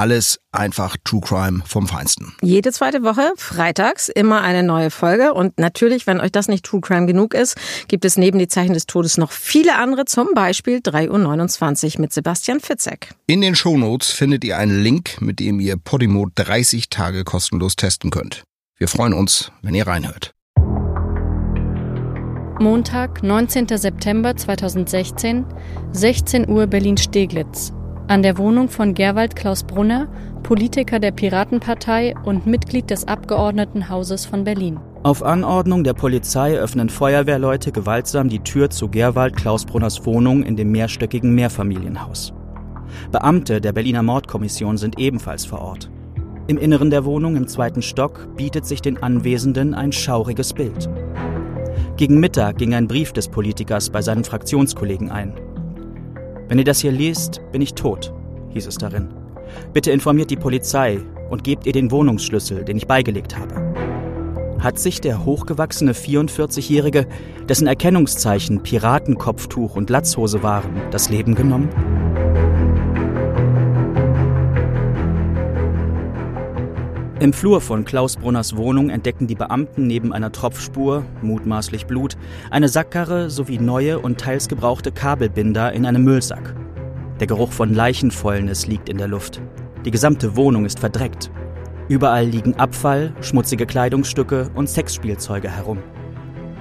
Alles einfach True Crime vom Feinsten. Jede zweite Woche, freitags, immer eine neue Folge. Und natürlich, wenn euch das nicht True Crime genug ist, gibt es neben die Zeichen des Todes noch viele andere, zum Beispiel 3.29 Uhr mit Sebastian Fitzek. In den Shownotes findet ihr einen Link, mit dem ihr Podimo 30 Tage kostenlos testen könnt. Wir freuen uns, wenn ihr reinhört. Montag, 19. September 2016, 16 Uhr Berlin-Steglitz. An der Wohnung von Gerwald Klaus Brunner, Politiker der Piratenpartei und Mitglied des Abgeordnetenhauses von Berlin. Auf Anordnung der Polizei öffnen Feuerwehrleute gewaltsam die Tür zu Gerwald Klaus Brunners Wohnung in dem mehrstöckigen Mehrfamilienhaus. Beamte der Berliner Mordkommission sind ebenfalls vor Ort. Im Inneren der Wohnung im zweiten Stock bietet sich den Anwesenden ein schauriges Bild. Gegen Mittag ging ein Brief des Politikers bei seinen Fraktionskollegen ein. Wenn ihr das hier liest, bin ich tot, hieß es darin. Bitte informiert die Polizei und gebt ihr den Wohnungsschlüssel, den ich beigelegt habe. Hat sich der hochgewachsene 44-Jährige, dessen Erkennungszeichen Piratenkopftuch und Latzhose waren, das Leben genommen? Im Flur von Klaus Brunners Wohnung entdecken die Beamten neben einer Tropfspur, mutmaßlich Blut, eine Sackkarre sowie neue und teils gebrauchte Kabelbinder in einem Müllsack. Der Geruch von Leichenfäulnis liegt in der Luft. Die gesamte Wohnung ist verdreckt. Überall liegen Abfall, schmutzige Kleidungsstücke und Sexspielzeuge herum.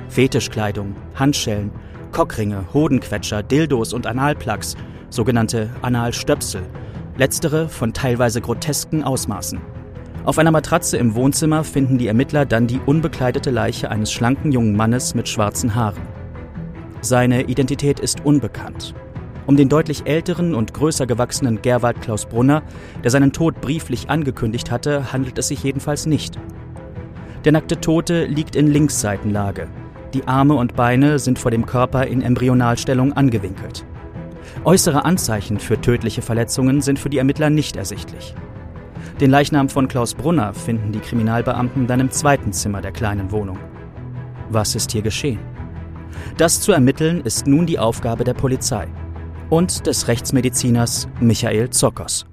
Fetischkleidung, Handschellen, Cockringe, Hodenquetscher, Dildos und Analplugs, sogenannte Analstöpsel, letztere von teilweise grotesken Ausmaßen. Auf einer Matratze im Wohnzimmer finden die Ermittler dann die unbekleidete Leiche eines schlanken jungen Mannes mit schwarzen Haaren. Seine Identität ist unbekannt. Um den deutlich älteren und größer gewachsenen Gerwald Klaus Brunner, der seinen Tod brieflich angekündigt hatte, handelt es sich jedenfalls nicht. Der nackte Tote liegt in Linksseitenlage. Die Arme und Beine sind vor dem Körper in Embryonalstellung angewinkelt. Äußere Anzeichen für tödliche Verletzungen sind für die Ermittler nicht ersichtlich. Den Leichnam von Klaus Brunner finden die Kriminalbeamten dann im zweiten Zimmer der kleinen Wohnung. Was ist hier geschehen? Das zu ermitteln ist nun die Aufgabe der Polizei und des Rechtsmediziners Michael Zockers.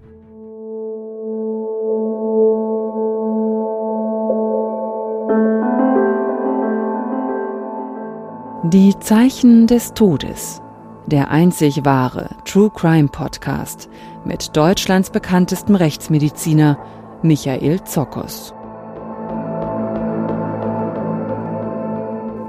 Die Zeichen des Todes. Der einzig wahre True Crime Podcast mit Deutschlands bekanntestem Rechtsmediziner Michael Zokos.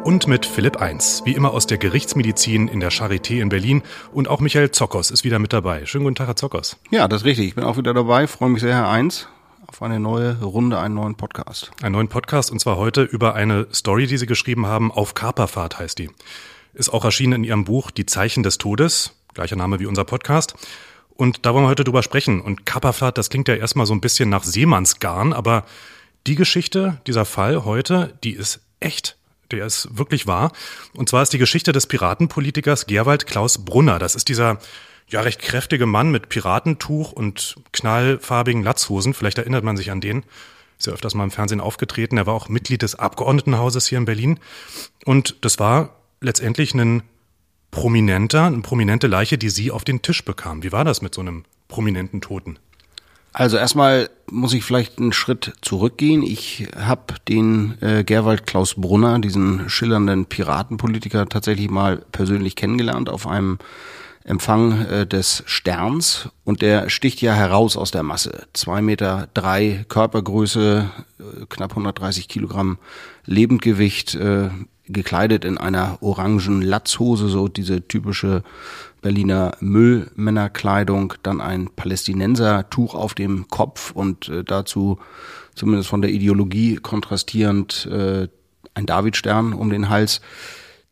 Und mit Philipp Eins, wie immer aus der Gerichtsmedizin in der Charité in Berlin. Und auch Michael Zokos ist wieder mit dabei. Schönen guten Tag, Herr Zokos. Ja, das ist richtig. Ich bin auch wieder dabei. Freue mich sehr, Herr Eins, auf eine neue Runde, einen neuen Podcast. Einen neuen Podcast und zwar heute über eine Story, die Sie geschrieben haben. Auf Kaperfahrt heißt die. Ist auch erschienen in Ihrem Buch Die Zeichen des Todes. Gleicher Name wie unser Podcast. Und da wollen wir heute drüber sprechen. Und Kapperfahrt, das klingt ja erstmal so ein bisschen nach Seemannsgarn, aber die Geschichte, dieser Fall heute, die ist echt. Der ist wirklich wahr. Und zwar ist die Geschichte des Piratenpolitikers Gerwald Klaus Brunner. Das ist dieser ja recht kräftige Mann mit Piratentuch und knallfarbigen Latzhosen. Vielleicht erinnert man sich an den. Ist ja öfters mal im Fernsehen aufgetreten. Er war auch Mitglied des Abgeordnetenhauses hier in Berlin. Und das war letztendlich ein prominenter, eine prominente Leiche, die Sie auf den Tisch bekam. Wie war das mit so einem prominenten Toten? Also erstmal muss ich vielleicht einen Schritt zurückgehen. Ich habe den äh, Gerwald Klaus Brunner, diesen schillernden Piratenpolitiker, tatsächlich mal persönlich kennengelernt auf einem Empfang äh, des Sterns und der sticht ja heraus aus der Masse. Zwei Meter drei Körpergröße, äh, knapp 130 Kilogramm Lebendgewicht, äh, gekleidet in einer orangen Latzhose, so diese typische Berliner Müllmännerkleidung, dann ein Palästinensertuch auf dem Kopf und dazu zumindest von der Ideologie kontrastierend ein Davidstern um den Hals.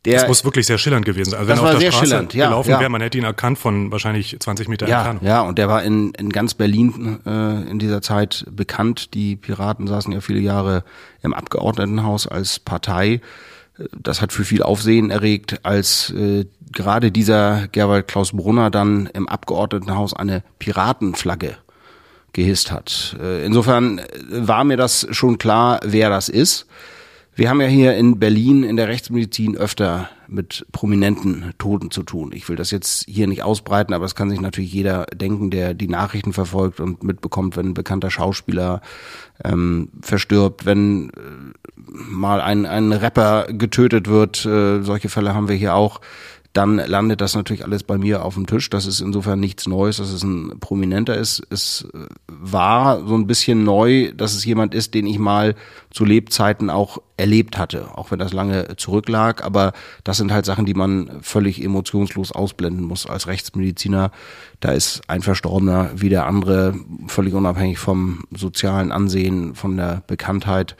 Der, das muss wirklich sehr schillernd gewesen sein. Also das wenn er auf der Straße schillernd, ja, gelaufen ja. wäre, man hätte ihn erkannt von wahrscheinlich 20 Meter ja, Entfernung. Ja, und der war in, in ganz Berlin äh, in dieser Zeit bekannt. Die Piraten saßen ja viele Jahre im Abgeordnetenhaus als Partei. Das hat für viel Aufsehen erregt, als äh, gerade dieser Gerwald Klaus Brunner dann im Abgeordnetenhaus eine Piratenflagge gehisst hat. Äh, insofern war mir das schon klar, wer das ist. Wir haben ja hier in Berlin in der Rechtsmedizin öfter mit prominenten Toten zu tun. Ich will das jetzt hier nicht ausbreiten, aber es kann sich natürlich jeder denken, der die Nachrichten verfolgt und mitbekommt, wenn ein bekannter Schauspieler ähm, verstirbt, wenn äh, mal ein, ein Rapper getötet wird. Äh, solche Fälle haben wir hier auch dann landet das natürlich alles bei mir auf dem Tisch. Das ist insofern nichts Neues, dass es ein Prominenter ist. Es war so ein bisschen neu, dass es jemand ist, den ich mal zu Lebzeiten auch erlebt hatte, auch wenn das lange zurücklag. Aber das sind halt Sachen, die man völlig emotionslos ausblenden muss als Rechtsmediziner. Da ist ein Verstorbener wie der andere, völlig unabhängig vom sozialen Ansehen, von der Bekanntheit.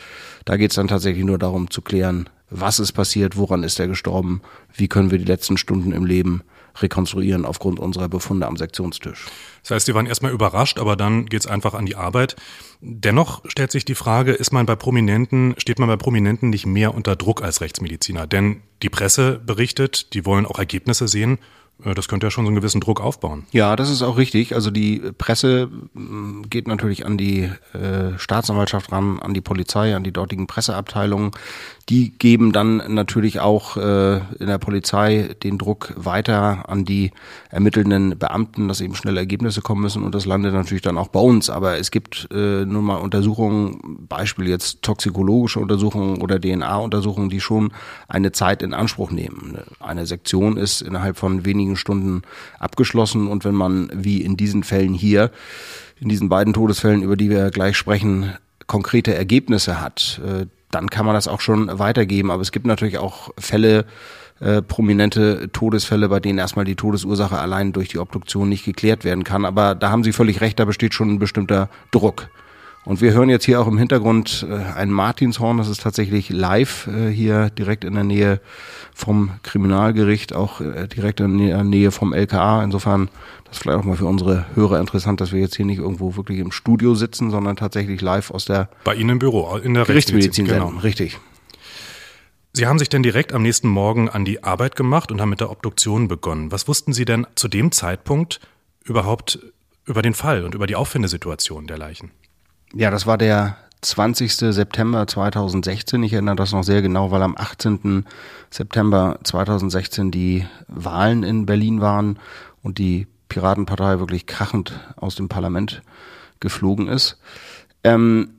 Da geht es dann tatsächlich nur darum zu klären, was ist passiert, woran ist er gestorben, wie können wir die letzten Stunden im Leben rekonstruieren aufgrund unserer Befunde am Sektionstisch. Das heißt, Sie waren erstmal überrascht, aber dann geht's einfach an die Arbeit. Dennoch stellt sich die Frage, ist man bei Prominenten, steht man bei Prominenten nicht mehr unter Druck als Rechtsmediziner? Denn die Presse berichtet, die wollen auch Ergebnisse sehen. Äh, das könnte ja schon so einen gewissen Druck aufbauen. Ja, das ist auch richtig. Also die Presse geht natürlich an die äh, Staatsanwaltschaft ran, an die Polizei, an die dortigen Presseabteilungen. Die geben dann natürlich auch äh, in der Polizei den Druck weiter an die ermittelnden Beamten, dass eben schnelle Ergebnisse kommen müssen und das landet natürlich dann auch bei uns. Aber es gibt äh, nun mal Untersuchungen, Beispiel jetzt toxikologische Untersuchungen oder DNA-Untersuchungen, die schon eine Zeit in Anspruch nehmen. Eine Sektion ist innerhalb von wenigen Stunden abgeschlossen und wenn man wie in diesen Fällen hier, in diesen beiden Todesfällen, über die wir gleich sprechen, konkrete Ergebnisse hat, äh, dann kann man das auch schon weitergeben. Aber es gibt natürlich auch Fälle, äh, prominente Todesfälle, bei denen erstmal die Todesursache allein durch die Obduktion nicht geklärt werden kann. Aber da haben Sie völlig recht, da besteht schon ein bestimmter Druck. Und wir hören jetzt hier auch im Hintergrund äh, ein Martinshorn, das ist tatsächlich live äh, hier direkt in der Nähe vom Kriminalgericht, auch äh, direkt in der Nähe vom LKA. Insofern, das ist vielleicht auch mal für unsere Hörer interessant, dass wir jetzt hier nicht irgendwo wirklich im Studio sitzen, sondern tatsächlich live aus der Bei Ihnen im Büro, in der Gerichtsmedizin senden. Richtig. Sie haben sich denn direkt am nächsten Morgen an die Arbeit gemacht und haben mit der Obduktion begonnen. Was wussten Sie denn zu dem Zeitpunkt überhaupt über den Fall und über die Auffindesituation der Leichen? Ja, das war der 20. September 2016. Ich erinnere das noch sehr genau, weil am 18. September 2016 die Wahlen in Berlin waren und die Piratenpartei wirklich krachend aus dem Parlament geflogen ist. Ähm,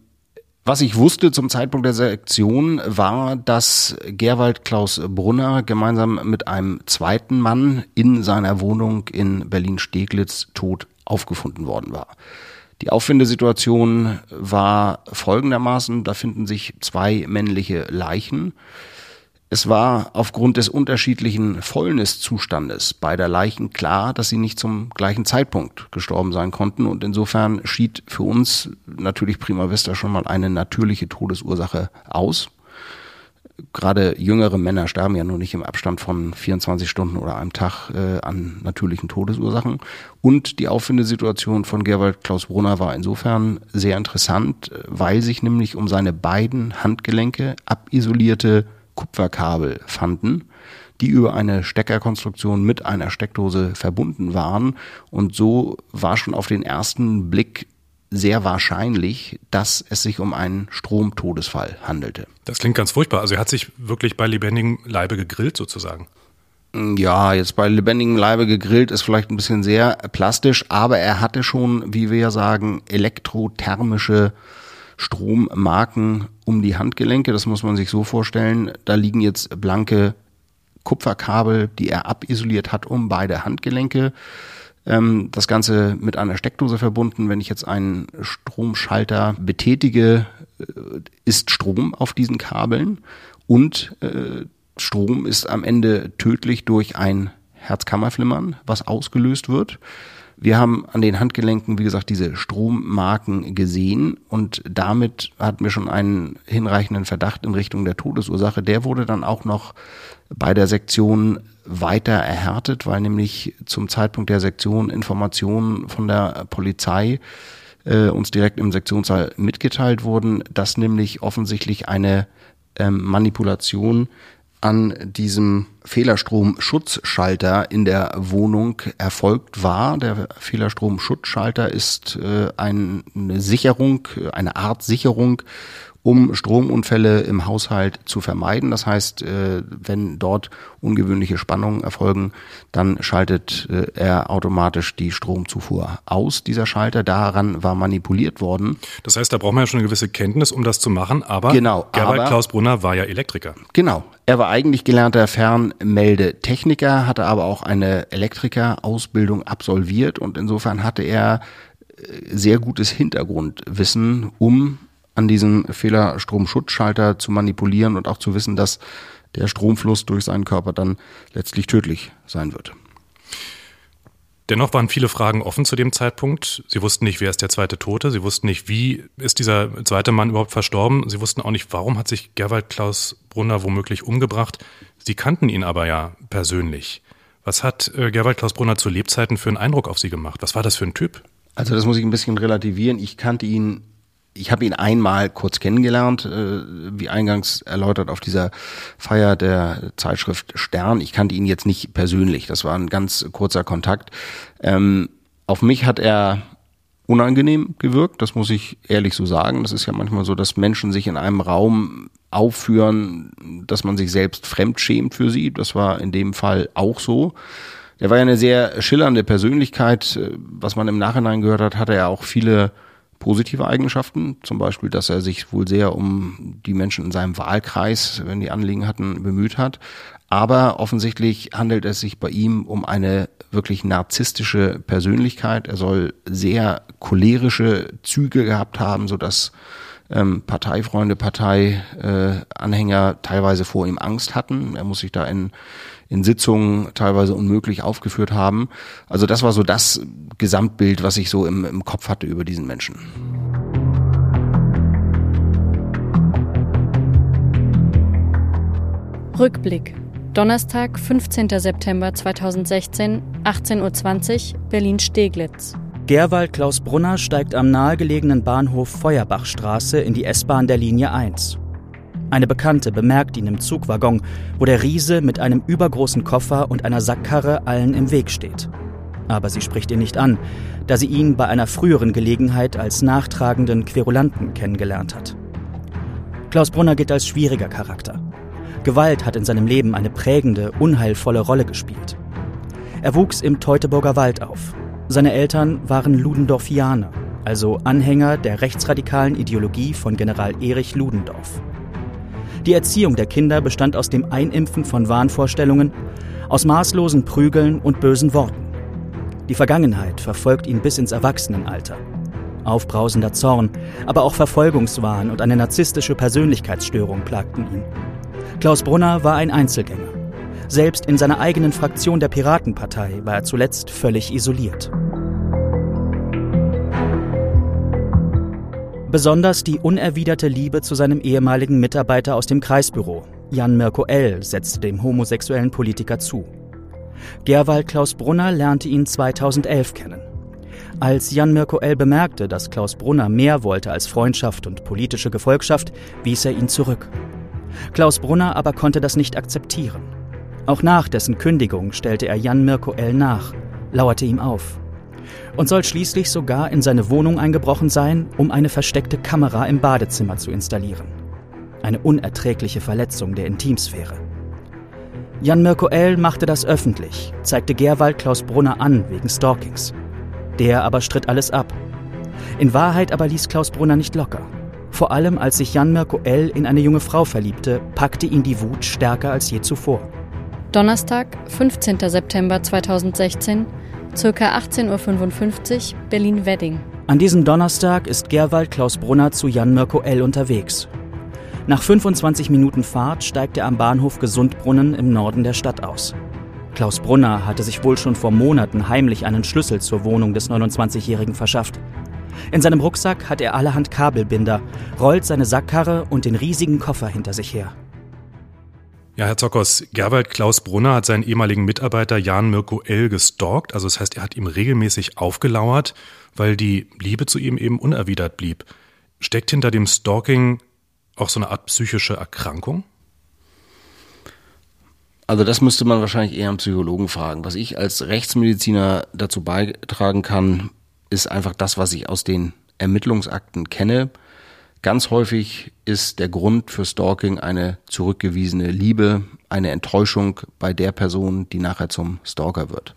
was ich wusste zum Zeitpunkt der Selektion war, dass Gerwald Klaus Brunner gemeinsam mit einem zweiten Mann in seiner Wohnung in Berlin-Steglitz tot aufgefunden worden war. Die Auffindesituation war folgendermaßen, da finden sich zwei männliche Leichen. Es war aufgrund des unterschiedlichen Fäulniszustandes beider Leichen klar, dass sie nicht zum gleichen Zeitpunkt gestorben sein konnten. Und insofern schied für uns natürlich prima vista schon mal eine natürliche Todesursache aus gerade jüngere Männer sterben ja nur nicht im Abstand von 24 Stunden oder einem Tag äh, an natürlichen Todesursachen. Und die Auffindesituation von Gerwald Klaus Brunner war insofern sehr interessant, weil sich nämlich um seine beiden Handgelenke abisolierte Kupferkabel fanden die über eine Steckerkonstruktion mit einer Steckdose verbunden waren. Und so war schon auf den ersten Blick sehr wahrscheinlich, dass es sich um einen Stromtodesfall handelte. Das klingt ganz furchtbar. Also er hat sich wirklich bei lebendigem Leibe gegrillt sozusagen. Ja, jetzt bei lebendigem Leibe gegrillt ist vielleicht ein bisschen sehr plastisch, aber er hatte schon, wie wir ja sagen, elektrothermische Strommarken um die Handgelenke. Das muss man sich so vorstellen. Da liegen jetzt blanke Kupferkabel, die er abisoliert hat um beide Handgelenke. Ähm, das Ganze mit einer Steckdose verbunden. Wenn ich jetzt einen Stromschalter betätige, äh, ist Strom auf diesen Kabeln und äh, Strom ist am Ende tödlich durch ein Herzkammerflimmern, was ausgelöst wird. Wir haben an den Handgelenken, wie gesagt, diese Strommarken gesehen und damit hatten wir schon einen hinreichenden Verdacht in Richtung der Todesursache. Der wurde dann auch noch bei der Sektion weiter erhärtet, weil nämlich zum Zeitpunkt der Sektion Informationen von der Polizei äh, uns direkt im Sektionssaal mitgeteilt wurden, dass nämlich offensichtlich eine ähm, Manipulation an diesem Fehlerstromschutzschalter in der Wohnung erfolgt war. Der Fehlerstromschutzschalter ist äh, eine Sicherung, eine Art Sicherung um Stromunfälle im Haushalt zu vermeiden. Das heißt, äh, wenn dort ungewöhnliche Spannungen erfolgen, dann schaltet äh, er automatisch die Stromzufuhr aus, dieser Schalter. Daran war manipuliert worden. Das heißt, da braucht man ja schon eine gewisse Kenntnis, um das zu machen, aber genau, Gerald aber, Klaus Brunner war ja Elektriker. Genau. Er war eigentlich gelernter Fernmeldetechniker, hatte aber auch eine Elektrikerausbildung absolviert und insofern hatte er äh, sehr gutes Hintergrundwissen, um an diesem Fehlerstromschutzschalter zu manipulieren und auch zu wissen, dass der Stromfluss durch seinen Körper dann letztlich tödlich sein wird. Dennoch waren viele Fragen offen zu dem Zeitpunkt. Sie wussten nicht, wer ist der zweite Tote. Sie wussten nicht, wie ist dieser zweite Mann überhaupt verstorben. Sie wussten auch nicht, warum hat sich Gerwald Klaus Brunner womöglich umgebracht. Sie kannten ihn aber ja persönlich. Was hat äh, Gerwald Klaus Brunner zu Lebzeiten für einen Eindruck auf Sie gemacht? Was war das für ein Typ? Also das muss ich ein bisschen relativieren. Ich kannte ihn ich habe ihn einmal kurz kennengelernt, äh, wie eingangs erläutert auf dieser Feier der Zeitschrift Stern. Ich kannte ihn jetzt nicht persönlich, das war ein ganz kurzer Kontakt. Ähm, auf mich hat er unangenehm gewirkt, das muss ich ehrlich so sagen. Das ist ja manchmal so, dass Menschen sich in einem Raum aufführen, dass man sich selbst fremd schämt für sie. Das war in dem Fall auch so. Er war ja eine sehr schillernde Persönlichkeit. Was man im Nachhinein gehört hat, hatte er auch viele positive Eigenschaften, zum Beispiel, dass er sich wohl sehr um die Menschen in seinem Wahlkreis, wenn die Anliegen hatten, bemüht hat. Aber offensichtlich handelt es sich bei ihm um eine wirklich narzisstische Persönlichkeit. Er soll sehr cholerische Züge gehabt haben, so dass ähm, Parteifreunde, Parteianhänger teilweise vor ihm Angst hatten. Er muss sich da in in Sitzungen teilweise unmöglich aufgeführt haben. Also das war so das Gesamtbild, was ich so im, im Kopf hatte über diesen Menschen. Rückblick. Donnerstag, 15. September 2016, 18.20 Uhr, Berlin-Steglitz. Gerwald Klaus Brunner steigt am nahegelegenen Bahnhof Feuerbachstraße in die S-Bahn der Linie 1. Eine Bekannte bemerkt ihn im Zugwaggon, wo der Riese mit einem übergroßen Koffer und einer Sackkarre allen im Weg steht. Aber sie spricht ihn nicht an, da sie ihn bei einer früheren Gelegenheit als nachtragenden Querulanten kennengelernt hat. Klaus Brunner gilt als schwieriger Charakter. Gewalt hat in seinem Leben eine prägende, unheilvolle Rolle gespielt. Er wuchs im Teutoburger Wald auf. Seine Eltern waren Ludendorffianer, also Anhänger der rechtsradikalen Ideologie von General Erich Ludendorff. Die Erziehung der Kinder bestand aus dem Einimpfen von Wahnvorstellungen, aus maßlosen Prügeln und bösen Worten. Die Vergangenheit verfolgt ihn bis ins Erwachsenenalter. Aufbrausender Zorn, aber auch Verfolgungswahn und eine narzisstische Persönlichkeitsstörung plagten ihn. Klaus Brunner war ein Einzelgänger. Selbst in seiner eigenen Fraktion der Piratenpartei war er zuletzt völlig isoliert. Besonders die unerwiderte Liebe zu seinem ehemaligen Mitarbeiter aus dem Kreisbüro, Jan Mirko L., setzte dem homosexuellen Politiker zu. Gerwald Klaus Brunner lernte ihn 2011 kennen. Als Jan Mirko L. bemerkte, dass Klaus Brunner mehr wollte als Freundschaft und politische Gefolgschaft, wies er ihn zurück. Klaus Brunner aber konnte das nicht akzeptieren. Auch nach dessen Kündigung stellte er Jan Mirko L. nach, lauerte ihm auf und soll schließlich sogar in seine Wohnung eingebrochen sein, um eine versteckte Kamera im Badezimmer zu installieren. Eine unerträgliche Verletzung der Intimsphäre. Jan Mirko L. machte das öffentlich, zeigte Gerwald Klaus Brunner an wegen Stalkings. Der aber stritt alles ab. In Wahrheit aber ließ Klaus Brunner nicht locker. Vor allem als sich Jan Mirko L. in eine junge Frau verliebte, packte ihn die Wut stärker als je zuvor. Donnerstag, 15. September 2016, Circa 18.55 Uhr, Berlin-Wedding. An diesem Donnerstag ist Gerwald Klaus Brunner zu Jan Mirko L. unterwegs. Nach 25 Minuten Fahrt steigt er am Bahnhof Gesundbrunnen im Norden der Stadt aus. Klaus Brunner hatte sich wohl schon vor Monaten heimlich einen Schlüssel zur Wohnung des 29-Jährigen verschafft. In seinem Rucksack hat er allerhand Kabelbinder, rollt seine Sackkarre und den riesigen Koffer hinter sich her. Ja, Herr Zockers, Gerwald Klaus Brunner hat seinen ehemaligen Mitarbeiter Jan Mirko L. gestalkt. Also das heißt, er hat ihm regelmäßig aufgelauert, weil die Liebe zu ihm eben unerwidert blieb. Steckt hinter dem Stalking auch so eine Art psychische Erkrankung? Also das müsste man wahrscheinlich eher einen Psychologen fragen. Was ich als Rechtsmediziner dazu beitragen kann, ist einfach das, was ich aus den Ermittlungsakten kenne. Ganz häufig ist der Grund für Stalking eine zurückgewiesene Liebe, eine Enttäuschung bei der Person, die nachher zum Stalker wird.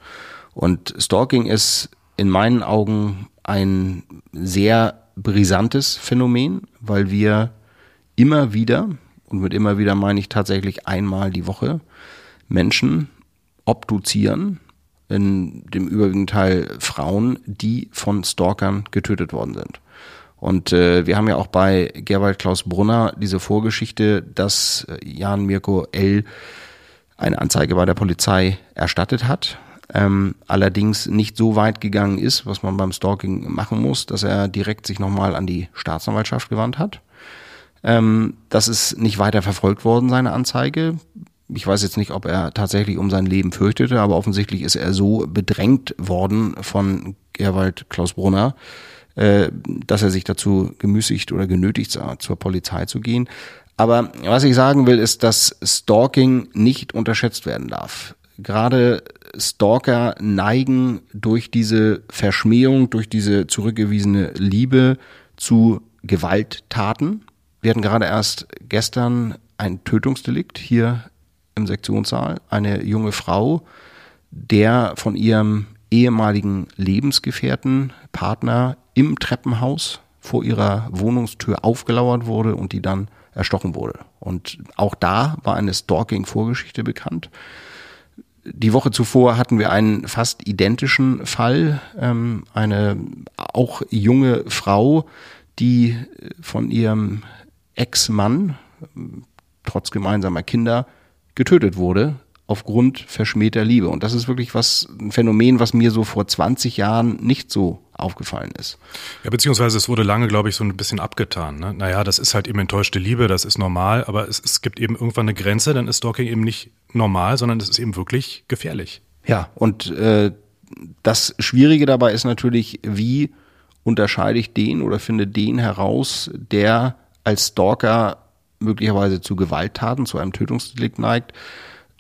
Und Stalking ist in meinen Augen ein sehr brisantes Phänomen, weil wir immer wieder, und mit immer wieder meine ich tatsächlich einmal die Woche, Menschen obduzieren, in dem überwiegenden Teil Frauen, die von Stalkern getötet worden sind. Und äh, wir haben ja auch bei Gerwald Klaus Brunner diese Vorgeschichte, dass äh, Jan Mirko L. eine Anzeige bei der Polizei erstattet hat. Ähm, allerdings nicht so weit gegangen ist, was man beim Stalking machen muss, dass er direkt sich nochmal an die Staatsanwaltschaft gewandt hat. Ähm, das ist nicht weiter verfolgt worden, seine Anzeige. Ich weiß jetzt nicht, ob er tatsächlich um sein Leben fürchtete, aber offensichtlich ist er so bedrängt worden von Gerwald Klaus Brunner, dass er sich dazu gemüßigt oder genötigt sah, zur Polizei zu gehen. Aber was ich sagen will, ist, dass Stalking nicht unterschätzt werden darf. Gerade Stalker neigen durch diese Verschmähung, durch diese zurückgewiesene Liebe zu Gewalttaten. Wir hatten gerade erst gestern ein Tötungsdelikt hier im Sektionssaal. Eine junge Frau, der von ihrem ehemaligen Lebensgefährten, Partner im Treppenhaus vor ihrer Wohnungstür aufgelauert wurde und die dann erstochen wurde. Und auch da war eine Stalking-Vorgeschichte bekannt. Die Woche zuvor hatten wir einen fast identischen Fall. Ähm, eine auch junge Frau, die von ihrem Ex-Mann, trotz gemeinsamer Kinder, getötet wurde aufgrund verschmähter Liebe. Und das ist wirklich was, ein Phänomen, was mir so vor 20 Jahren nicht so aufgefallen ist. Ja, beziehungsweise es wurde lange, glaube ich, so ein bisschen abgetan. Ne? Naja, das ist halt eben enttäuschte Liebe, das ist normal, aber es, es gibt eben irgendwann eine Grenze, dann ist Stalking eben nicht normal, sondern es ist eben wirklich gefährlich. Ja, und äh, das Schwierige dabei ist natürlich, wie unterscheide ich den oder finde den heraus, der als Stalker möglicherweise zu Gewalttaten, zu einem Tötungsdelikt neigt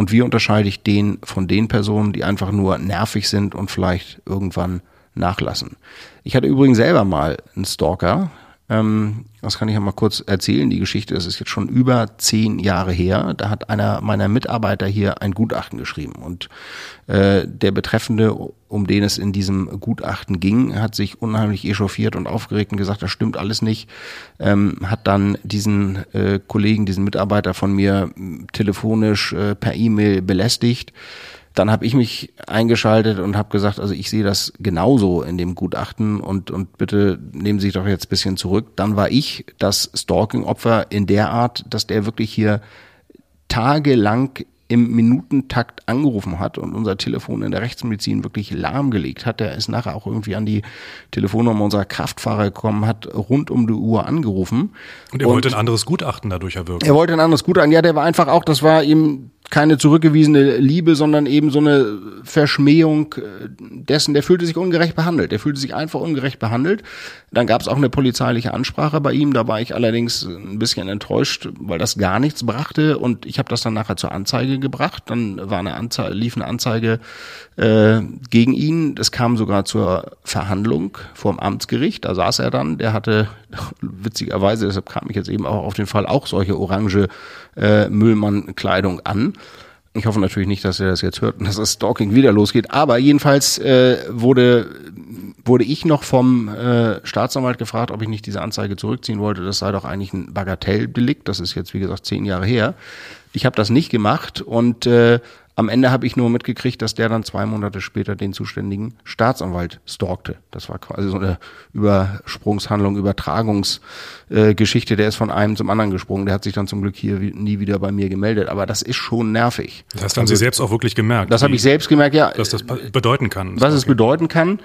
und wie unterscheide ich den von den Personen, die einfach nur nervig sind und vielleicht irgendwann nachlassen. Ich hatte übrigens selber mal einen Stalker, ähm, das kann ich ja mal kurz erzählen, die Geschichte, das ist jetzt schon über zehn Jahre her. Da hat einer meiner Mitarbeiter hier ein Gutachten geschrieben. Und äh, der Betreffende, um den es in diesem Gutachten ging, hat sich unheimlich echauffiert und aufgeregt und gesagt, das stimmt alles nicht. Ähm, hat dann diesen äh, Kollegen, diesen Mitarbeiter von mir telefonisch äh, per E-Mail belästigt dann habe ich mich eingeschaltet und habe gesagt, also ich sehe das genauso in dem Gutachten und, und bitte nehmen Sie sich doch jetzt bisschen zurück. Dann war ich das Stalking-Opfer in der Art, dass der wirklich hier tagelang im Minutentakt angerufen hat und unser Telefon in der Rechtsmedizin wirklich lahmgelegt hat. Der ist nachher auch irgendwie an die Telefonnummer unserer Kraftfahrer gekommen, hat rund um die Uhr angerufen. Und er und wollte ein anderes Gutachten dadurch erwirken. Er wollte ein anderes Gutachten. Ja, der war einfach auch, das war ihm keine zurückgewiesene Liebe, sondern eben so eine Verschmähung äh, dessen, der fühlte sich ungerecht behandelt. Der fühlte sich einfach ungerecht behandelt. Dann gab es auch eine polizeiliche Ansprache bei ihm, da war ich allerdings ein bisschen enttäuscht, weil das gar nichts brachte und ich habe das dann nachher zur Anzeige gebracht. Dann war eine Anzeige, lief eine Anzeige äh, gegen ihn. Es kam sogar zur Verhandlung vorm Amtsgericht. Da saß er dann. Der hatte witzigerweise, deshalb kam ich jetzt eben auch auf den Fall, auch solche orange äh, Müllmann-Kleidung an. Ich hoffe natürlich nicht, dass er das jetzt hört und dass das Stalking wieder losgeht. Aber jedenfalls äh, wurde, wurde ich noch vom äh, Staatsanwalt gefragt, ob ich nicht diese Anzeige zurückziehen wollte. Das sei doch eigentlich ein Bagatelldelikt. Das ist jetzt, wie gesagt, zehn Jahre her. Ich habe das nicht gemacht und äh, Am Ende habe ich nur mitgekriegt, dass der dann zwei Monate später den zuständigen Staatsanwalt stalkte. Das war quasi so eine Übersprungshandlung, Übertragungsgeschichte. Äh, der ist von einem zum anderen gesprungen. Der hat sich dann zum Glück hier nie wieder bei mir gemeldet. Aber das ist schon nervig. Das haben also, Sie selbst auch wirklich gemerkt. Das habe ich selbst gemerkt, ja. Was das bedeuten kann. Was es bedeuten kann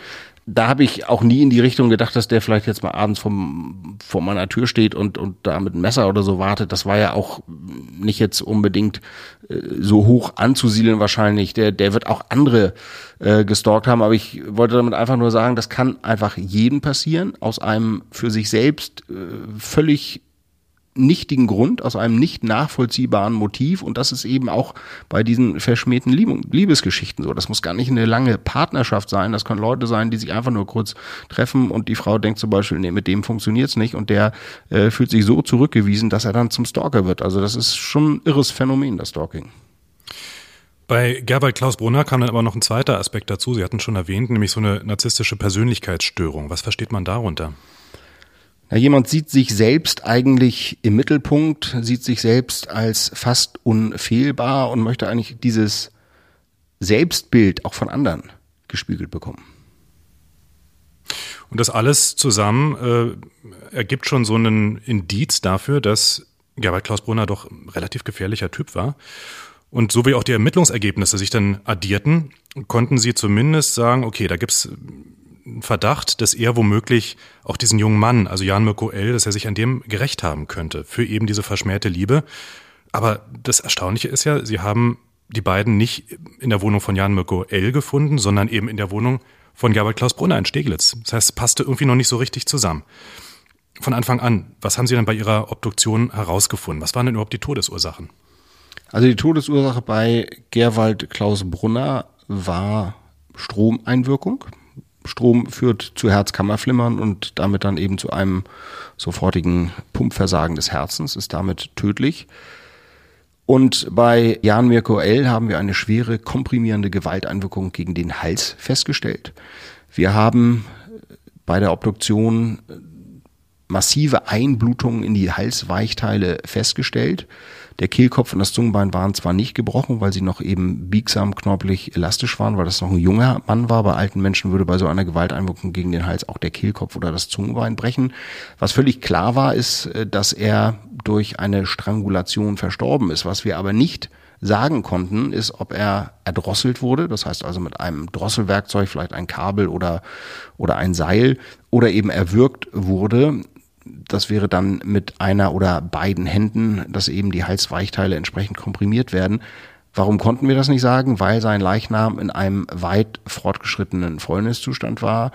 da habe ich auch nie in die Richtung gedacht, dass der vielleicht jetzt mal abends vom, vor meiner Tür steht und, und da mit einem Messer oder so wartet. Das war ja auch nicht jetzt unbedingt äh, so hoch anzusiedeln wahrscheinlich. Der, der wird auch andere äh, gestalkt haben, aber ich wollte damit einfach nur sagen, das kann einfach jedem passieren, aus einem für sich selbst äh, völlig nichtigen Grund, aus einem nicht nachvollziehbaren Motiv. Und das ist eben auch bei diesen verschmähten Liebesgeschichten so. Das muss gar nicht eine lange Partnerschaft sein. Das können Leute sein, die sich einfach nur kurz treffen und die Frau denkt zum Beispiel, nee, mit dem funktioniert's nicht und der äh, fühlt sich so zurückgewiesen, dass er dann zum Stalker wird. Also das ist schon ein irres Phänomen, das Stalking. Bei Gerwald Klaus Brunner kam dann aber noch ein zweiter Aspekt dazu. Sie hatten schon erwähnt, nämlich so eine narzisstische Persönlichkeitsstörung. Was versteht man darunter? Ja, jemand sieht sich selbst eigentlich im Mittelpunkt, sieht sich selbst als fast unfehlbar und möchte eigentlich dieses Selbstbild auch von anderen gespiegelt bekommen. Und das alles zusammen äh, ergibt schon so einen Indiz dafür, dass Gerhard Klaus Brunner doch ein relativ gefährlicher Typ war. Und so wie auch die Ermittlungsergebnisse sich dann addierten, konnten sie zumindest sagen, okay, da gibt's Verdacht, dass er womöglich auch diesen jungen Mann, also Jan Mirko L., dass er sich an dem gerecht haben könnte für eben diese verschmähte Liebe. Aber das Erstaunliche ist ja, sie haben die beiden nicht in der Wohnung von Jan Mirko L. gefunden, sondern eben in der Wohnung von Gerbert Klaus Brunner in Steglitz. Das heißt, es passte irgendwie noch nicht so richtig zusammen. Von Anfang an, was haben Sie denn bei Ihrer Obduktion herausgefunden? Was waren denn überhaupt die Todesursachen? Also die Todesursache bei Gerwald Klaus Brunner war Stromeinwirkung. Strom führt zu Herzkammerflimmern und damit dann eben zu einem sofortigen Pumpversagen des Herzens, ist damit tödlich. Und bei Jan Mirko L. haben wir eine schwere komprimierende Gewalteinwirkung gegen den Hals festgestellt. Wir haben bei der Obduktion massive Einblutungen in die Halsweichteile festgestellt. Der Kehlkopf und das Zungenbein waren zwar nicht gebrochen, weil sie noch eben biegsam, knorbelig, elastisch waren, weil das noch ein junger Mann war. Bei alten Menschen würde bei so einer Gewalteinwirkung gegen den Hals auch der Kehlkopf oder das Zungenbein brechen. Was völlig klar war, ist, äh, dass er durch eine Strangulation verstorben ist. Was wir aber nicht sagen konnten, ist, ob er erdrosselt wurde, das heißt also mit einem Drosselwerkzeug, vielleicht ein Kabel oder, oder ein Seil, oder eben erwürgt wurde das wäre dann mit einer oder beiden Händen, dass eben die Halsweichteile entsprechend komprimiert werden. Warum konnten wir das nicht sagen? Weil sein Leichnam in einem weit fortgeschrittenen Fäulniszustand war.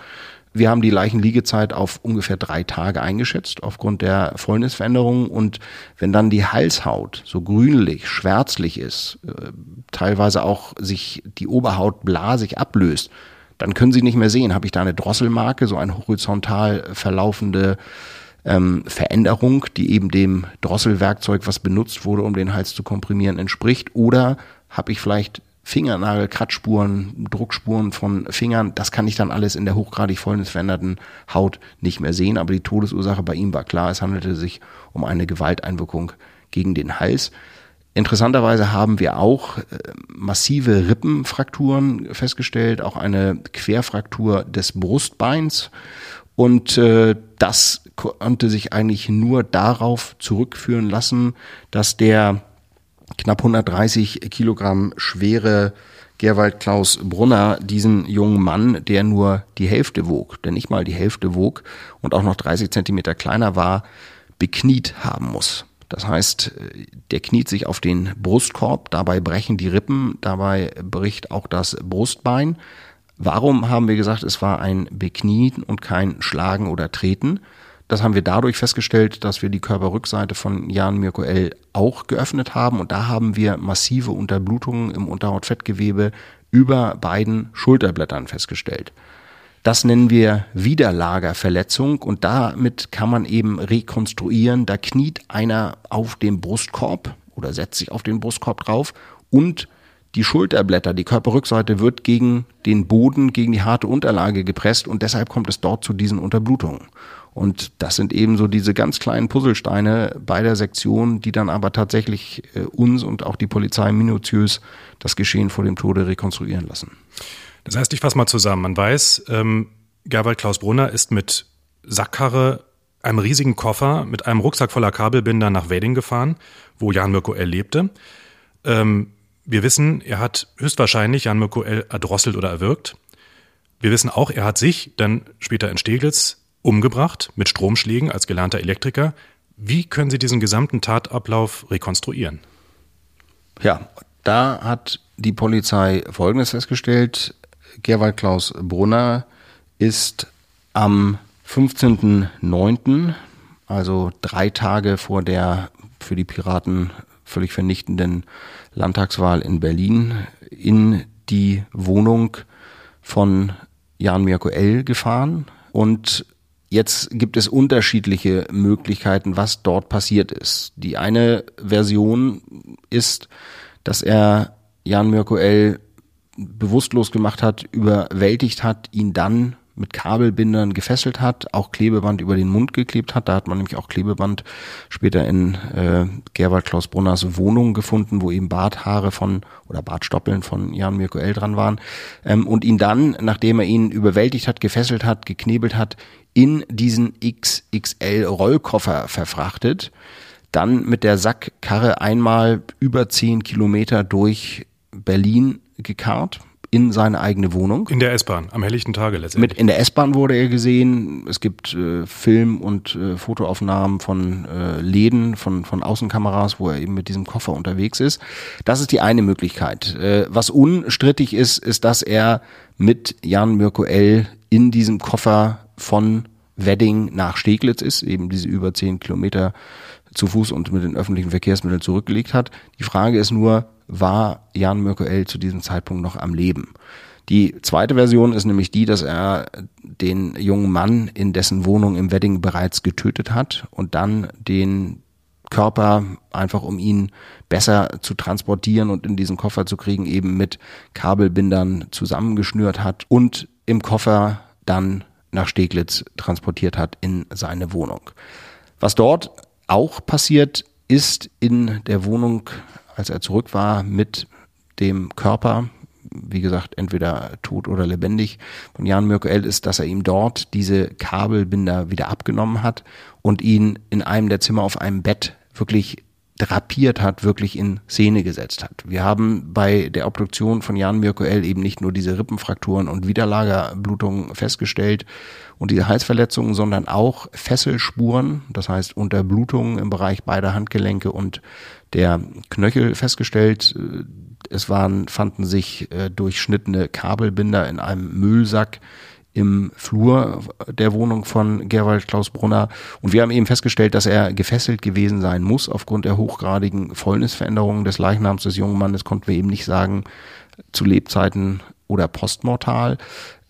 Wir haben die Leichenliegezeit auf ungefähr drei Tage eingeschätzt aufgrund der Fäulnisveränderung und wenn dann die Halshaut so grünlich, schwärzlich ist, äh, teilweise auch sich die Oberhaut blasig ablöst, dann können Sie nicht mehr sehen, habe ich da eine Drosselmarke, so eine horizontal verlaufende ähm, Veränderung, die eben dem Drosselwerkzeug, was benutzt wurde, um den Hals zu komprimieren, entspricht? Oder habe ich vielleicht Fingernagel, Kratzspuren, Druckspuren von Fingern, das kann ich dann alles in der hochgradig fäulnisveränderten Haut nicht mehr sehen. Aber die Todesursache bei ihm war klar, es handelte sich um eine Gewalteinwirkung gegen den Hals. Interessanterweise haben wir auch äh, massive Rippenfrakturen festgestellt, auch eine Querfraktur des Brustbeins. Und äh, das konnte sich eigentlich nur darauf zurückführen lassen, dass der knapp 130 Kilogramm schwere Gerwald Klaus Brunner diesen jungen Mann, der nur die Hälfte wog, der nicht mal die Hälfte wog und auch noch 30 Zentimeter kleiner war, bekniet haben muss. Das heißt, der kniet sich auf den Brustkorb, dabei brechen die Rippen, dabei bricht auch das Brustbein. Warum haben wir gesagt, es war ein Beknien und kein Schlagen oder Treten? Das haben wir dadurch festgestellt, dass wir die Körperrückseite von Jan Mirko L. auch geöffnet haben und da haben wir massive Unterblutungen im Unterhautfettgewebe über beiden Schulterblättern festgestellt. Das nennen wir Widerlagerverletzung und damit kann man eben rekonstruieren, da kniet einer auf dem Brustkorb oder setzt sich auf den Brustkorb drauf und die Schulterblätter, die Körperrückseite wird gegen den Boden, gegen die harte Unterlage gepresst und deshalb kommt es dort zu diesen Unterblutungen. Und das sind eben so diese ganz kleinen Puzzlesteine bei der Sektion, die dann aber tatsächlich äh, uns und auch die Polizei minutiös das Geschehen vor dem Tode rekonstruieren lassen. Das heißt, ich fasse mal zusammen. Man weiß, ähm, Gerwald Klaus Brunner ist mit Sackkarre, einem riesigen Koffer, mit einem Rucksack voller Kabelbinder nach Wedding gefahren, wo Jan Mirko L. lebte. Ähm, wir wissen, er hat höchstwahrscheinlich Jan Mirko L. erdrosselt oder erwürgt. Wir wissen auch, er hat sich dann später in Steglitz umgebracht mit Stromschlägen als gelernter Elektriker. Wie können Sie diesen gesamten Tatablauf rekonstruieren? Ja, da hat die Polizei Folgendes festgestellt. Gerwald Klaus Brunner ist am 15.09., also drei Tage vor der für die Piraten völlig vernichtenden Landtagswahl in Berlin, in die Wohnung von Jan Mirko L. gefahren und Jetzt gibt es unterschiedliche Möglichkeiten, was dort passiert ist. Die eine Version ist, dass er Jan Mirko L. bewusstlos gemacht hat, überwältigt hat, ihn dann mit Kabelbindern gefesselt hat, auch Klebeband über den Mund geklebt hat. Da hat man nämlich auch Klebeband später in äh, Gerwald Klaus Brunners Wohnung gefunden, wo eben Barthaare von oder Bartstoppeln von Jan Mirko L. dran waren. Ähm, und ihn dann, nachdem er ihn überwältigt hat, gefesselt hat, geknebelt hat, in diesen XXL Rollkoffer verfrachtet, dann mit der Sackkarre einmal über zehn Kilometer durch Berlin gekarrt in seine eigene Wohnung. In der S-Bahn, am helllichten Tage letztendlich. Mit in der S-Bahn wurde er gesehen. Es gibt äh, Film- und äh, Fotoaufnahmen von äh, Läden, von, von Außenkameras, wo er eben mit diesem Koffer unterwegs ist. Das ist die eine Möglichkeit. Äh, was unstrittig ist, ist, dass er mit Jan Mirko L. in diesem Koffer von Wedding nach Steglitz ist, eben diese über zehn Kilometer zu Fuß und mit den öffentlichen Verkehrsmitteln zurückgelegt hat. Die Frage ist nur, war Jan Mirko L. zu diesem Zeitpunkt noch am Leben? Die zweite Version ist nämlich die, dass er den jungen Mann in dessen Wohnung im Wedding bereits getötet hat und dann den Körper einfach um ihn besser zu transportieren und in diesen Koffer zu kriegen, eben mit Kabelbindern zusammengeschnürt hat und im Koffer dann nach Steglitz transportiert hat in seine Wohnung. Was dort auch passiert ist in der Wohnung, als er zurück war mit dem Körper, wie gesagt, entweder tot oder lebendig von Jan Mirko L. ist, dass er ihm dort diese Kabelbinder wieder abgenommen hat und ihn in einem der Zimmer auf einem Bett wirklich drapiert hat, wirklich in Szene gesetzt hat. Wir haben bei der Obduktion von Jan Mirko L. eben nicht nur diese Rippenfrakturen und Widerlagerblutungen festgestellt und diese Halsverletzungen, sondern auch Fesselspuren, das heißt Unterblutungen im Bereich beider Handgelenke und der Knöchel festgestellt. Es waren, fanden sich äh, durchschnittene Kabelbinder in einem Müllsack im Flur der Wohnung von Gerwald Klaus Brunner. Und wir haben eben festgestellt, dass er gefesselt gewesen sein muss. Aufgrund der hochgradigen Fäulnisveränderungen des Leichnams des jungen Mannes konnten wir eben nicht sagen, zu Lebzeiten oder postmortal.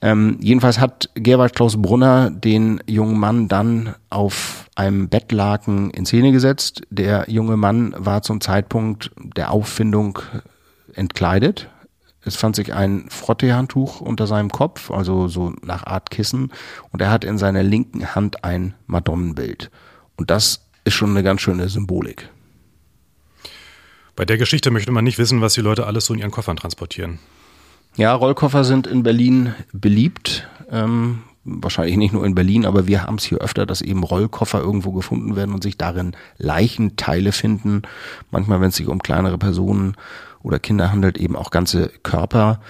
Ähm, jedenfalls hat Gerwald Klaus Brunner den jungen Mann dann auf einem Bettlaken in Szene gesetzt. Der junge Mann war zum Zeitpunkt der Auffindung entkleidet, es fand sich ein Frotteehandtuch unter seinem Kopf, also so nach Art Kissen, und er hat in seiner linken Hand ein Madonnenbild. Und das ist schon eine ganz schöne Symbolik. Bei der Geschichte möchte man nicht wissen, was die Leute alles so in ihren Koffern transportieren. Ja, Rollkoffer sind in Berlin beliebt. Ähm, wahrscheinlich nicht nur in Berlin, aber wir haben es hier öfter, dass eben Rollkoffer irgendwo gefunden werden und sich darin Leichenteile finden. Manchmal, wenn es sich um kleinere Personen oder Kinder handelt, eben auch ganze Körper.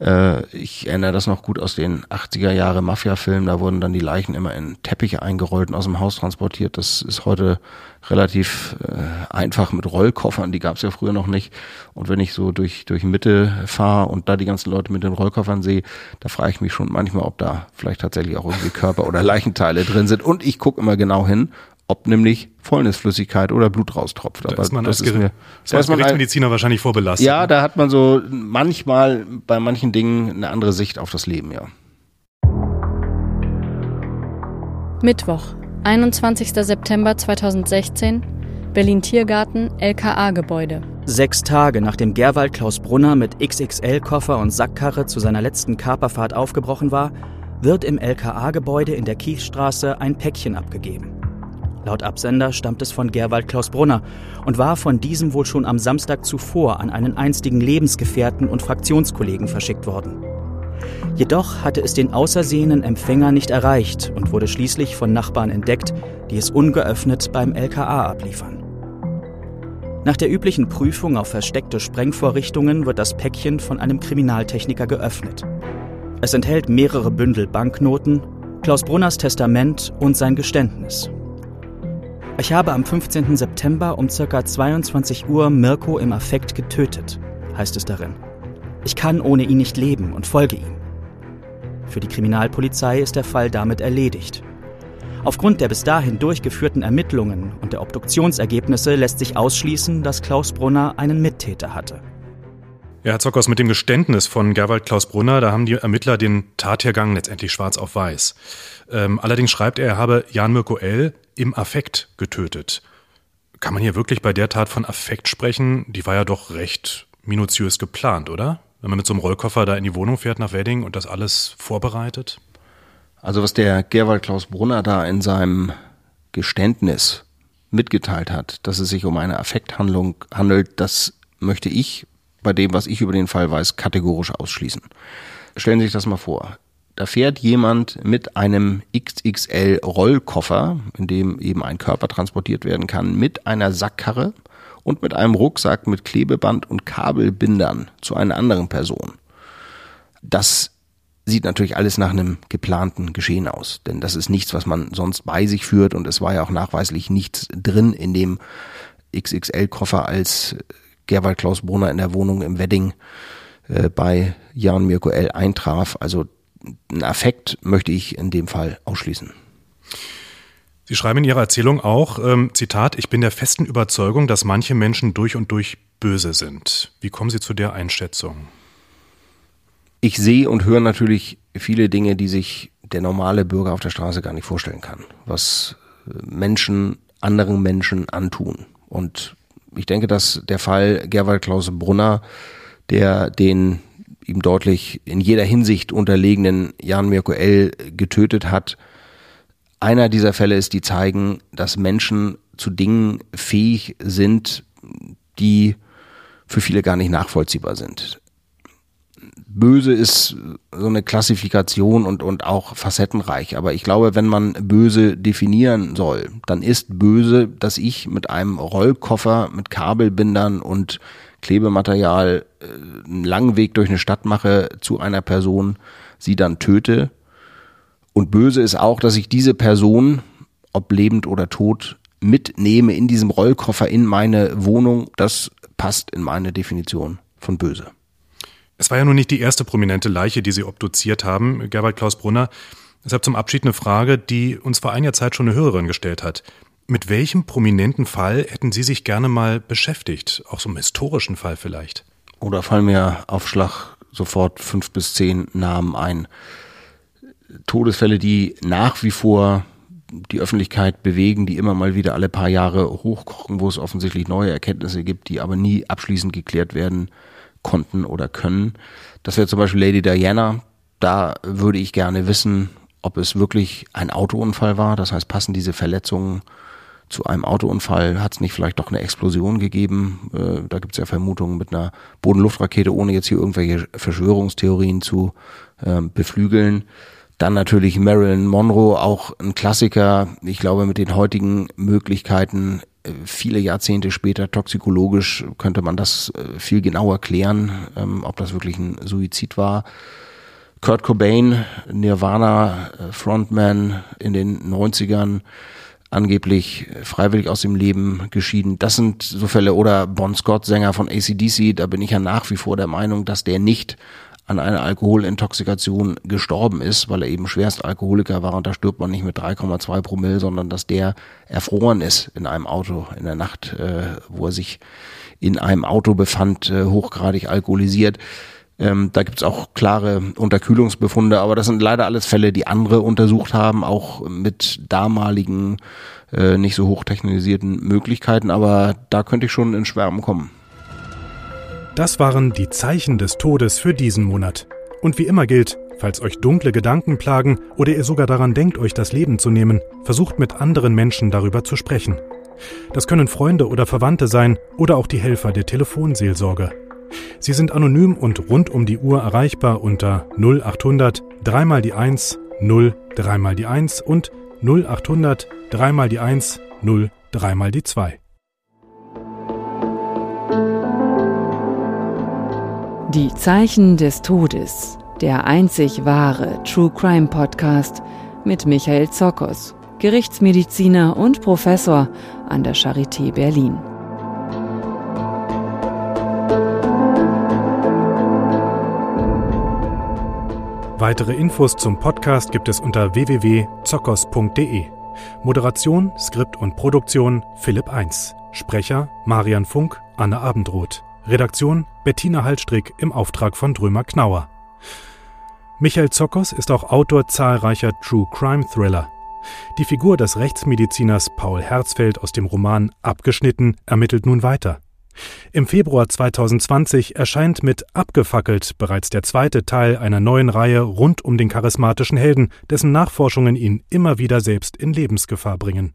Äh, ich erinnere das noch gut aus den 80er Jahre Mafia-Filmen, da wurden dann die Leichen immer in Teppiche eingerollt und aus dem Haus transportiert. Das ist heute relativ äh, einfach mit Rollkoffern, die gab es ja früher noch nicht. Und wenn ich so durch, durch Mitte fahre und da die ganzen Leute mit den Rollkoffern sehe, da frage ich mich schon manchmal, ob da vielleicht tatsächlich auch irgendwie Körper oder Leichenteile drin sind. Und ich gucke immer genau hin, ob nämlich Fäulnisflüssigkeit oder Blut raustropft. Da Aber ist man das als, ist mir, da als Gerichtsmediziner wahrscheinlich vorbelastet. Ja, ne? da hat man so manchmal bei manchen Dingen eine andere Sicht auf das Leben, ja. Mittwoch, 21. September 2016, Berlin Tiergarten, LKA-Gebäude. Sechs Tage nachdem Gerwald Klaus Brunner mit XXL-Koffer und Sackkarre zu seiner letzten Kaperfahrt aufgebrochen war, wird im LKA-Gebäude in der Kiesstraße ein Päckchen abgegeben. Laut Absender stammt es von Gerwald Klaus Brunner und war von diesem wohl schon am Samstag zuvor an einen einstigen Lebensgefährten und Fraktionskollegen verschickt worden. Jedoch hatte es den außersehenen Empfänger nicht erreicht und wurde schließlich von Nachbarn entdeckt, die es ungeöffnet beim LKA abliefern. Nach der üblichen Prüfung auf versteckte Sprengvorrichtungen wird das Päckchen von einem Kriminaltechniker geöffnet. Es enthält mehrere Bündel Banknoten, Klaus Brunners Testament und sein Geständnis. Ich habe am 15. September um ca. 22 Uhr Mirko im Affekt getötet, heißt es darin. Ich kann ohne ihn nicht leben und folge ihm. Für die Kriminalpolizei ist der Fall damit erledigt. Aufgrund der bis dahin durchgeführten Ermittlungen und der Obduktionsergebnisse lässt sich ausschließen, dass Klaus Brunner einen Mittäter hatte. Ja, Herr Zockers, mit dem Geständnis von Gerwald Klaus Brunner, da haben die Ermittler den Tathergang letztendlich schwarz auf weiß. Ähm, allerdings schreibt er, er habe Jan Mirko L. im Affekt getötet. Kann man hier wirklich bei der Tat von Affekt sprechen? Die war ja doch recht minutiös geplant, oder? wenn man mit so einem Rollkoffer da in die Wohnung fährt nach Wedding und das alles vorbereitet? Also was der Gerwald Klaus Brunner da in seinem Geständnis mitgeteilt hat, dass es sich um eine Affekthandlung handelt, das möchte ich bei dem, was ich über den Fall weiß, kategorisch ausschließen. Stellen Sie sich das mal vor. Da fährt jemand mit einem XXL Rollkoffer, in dem eben ein Körper transportiert werden kann, mit einer Sackkarre und mit einem Rucksack mit Klebeband und Kabelbindern zu einer anderen Person. Das sieht natürlich alles nach einem geplanten Geschehen aus, denn das ist nichts, was man sonst bei sich führt und es war ja auch nachweislich nichts drin in dem XXL-Koffer, als Gerwald Klaus Brunner in der Wohnung im Wedding äh, bei Jan Mirko L. eintraf. Also ein Affekt möchte ich in dem Fall ausschließen. Sie schreiben in Ihrer Erzählung auch, ähm, Zitat, ich bin der festen Überzeugung, dass manche Menschen durch und durch böse sind. Wie kommen Sie zu der Einschätzung? Ich sehe und höre natürlich viele Dinge, die sich der normale Bürger auf der Straße gar nicht vorstellen kann, was Menschen anderen Menschen antun. Und ich denke, dass der Fall Gerwald Klaus Brunner, der den ihm deutlich in jeder Hinsicht unterlegenen Jan Mirko L. getötet hat, einer dieser Fälle ist, die zeigen, dass Menschen zu Dingen fähig sind, die für viele gar nicht nachvollziehbar sind. Böse ist so eine Klassifikation und, und auch facettenreich. Aber ich glaube, wenn man böse definieren soll, dann ist böse, dass ich mit einem Rollkoffer mit Kabelbindern und Klebematerial äh, einen langen Weg durch eine Stadt mache zu einer Person, sie dann töte und böse ist auch, dass ich diese Person, ob lebend oder tot, mitnehme in diesem Rollkoffer in meine Wohnung. Das passt in meine Definition von böse. Es war ja nun nicht die erste prominente Leiche, die Sie obduziert haben, Gerwald Klaus Brunner. Deshalb zum Abschied eine Frage, die uns vor einiger Zeit schon eine Hörerin gestellt hat. Mit welchem prominenten Fall hätten Sie sich gerne mal beschäftigt? Auch so einem historischen Fall vielleicht? Oder fallen mir auf Schlag sofort fünf bis zehn Namen ein. Todesfälle, die nach wie vor die Öffentlichkeit bewegen, die immer mal wieder alle paar Jahre hochkochen, wo es offensichtlich neue Erkenntnisse gibt, die aber nie abschließend geklärt werden konnten oder können. Das wäre zum Beispiel Lady Diana. Da würde ich gerne wissen, ob es wirklich ein Autounfall war. Das heißt, passen diese Verletzungen zu einem Autounfall? Hat es nicht vielleicht doch eine Explosion gegeben? Äh, da gibt es ja Vermutungen mit einer Bodenluftrakete, ohne jetzt hier irgendwelche Verschwörungstheorien zu äh, beflügeln. Dann natürlich Marilyn Monroe, auch ein Klassiker. Ich glaube, mit den heutigen Möglichkeiten, viele Jahrzehnte später toxikologisch, könnte man das äh, viel genauer klären, ähm, ob das wirklich ein Suizid war. Kurt Cobain, Nirvana, äh, Frontman in den 90ern, angeblich freiwillig aus dem Leben geschieden. Das sind so Fälle. Oder Bon Scott, Sänger von ACDC, da bin ich ja nach wie vor der Meinung, dass der nicht an einer Alkoholintoxikation gestorben ist, weil er eben Schwerstalkoholiker war und da stirbt man nicht mit 3,2 Promille, sondern dass der erfroren ist in einem Auto in der Nacht, äh, wo er sich in einem Auto befand, äh, hochgradig alkoholisiert. Ähm, da gibt's auch klare Unterkühlungsbefunde, aber das sind leider alles Fälle, die andere untersucht haben, auch mit damaligen äh, nicht so hochtechnisierten Möglichkeiten, aber da könnte ich schon in Schwärmen kommen. Das waren die Zeichen des Todes für diesen Monat. Und wie immer gilt, falls euch dunkle Gedanken plagen oder ihr sogar daran denkt, euch das Leben zu nehmen, versucht mit anderen Menschen darüber zu sprechen. Das können Freunde oder Verwandte sein oder auch die Helfer der Telefonseelsorge. Sie sind anonym und rund um die Uhr erreichbar unter 0800 3 mal die 1 0 3 mal die 1 und 0800 3 mal die 1 0 3 mal die 2. Die Zeichen des Todes, der einzig wahre True Crime Podcast mit Michael Zokos, Gerichtsmediziner und Professor an der Charité Berlin. Weitere Infos zum Podcast gibt es unter www.zokos.de. Moderation, Skript und Produktion Philipp 1. Sprecher Marian Funk, Anne Abendroth. Redaktion Bettina Hallstrick im Auftrag von Drömer Knauer. Michael Zokos ist auch Autor zahlreicher True Crime Thriller. Die Figur des Rechtsmediziners Paul Herzfeld aus dem Roman Abgeschnitten ermittelt nun weiter. Im Februar 2020 erscheint mit Abgefackelt bereits der zweite Teil einer neuen Reihe rund um den charismatischen Helden, dessen Nachforschungen ihn immer wieder selbst in Lebensgefahr bringen.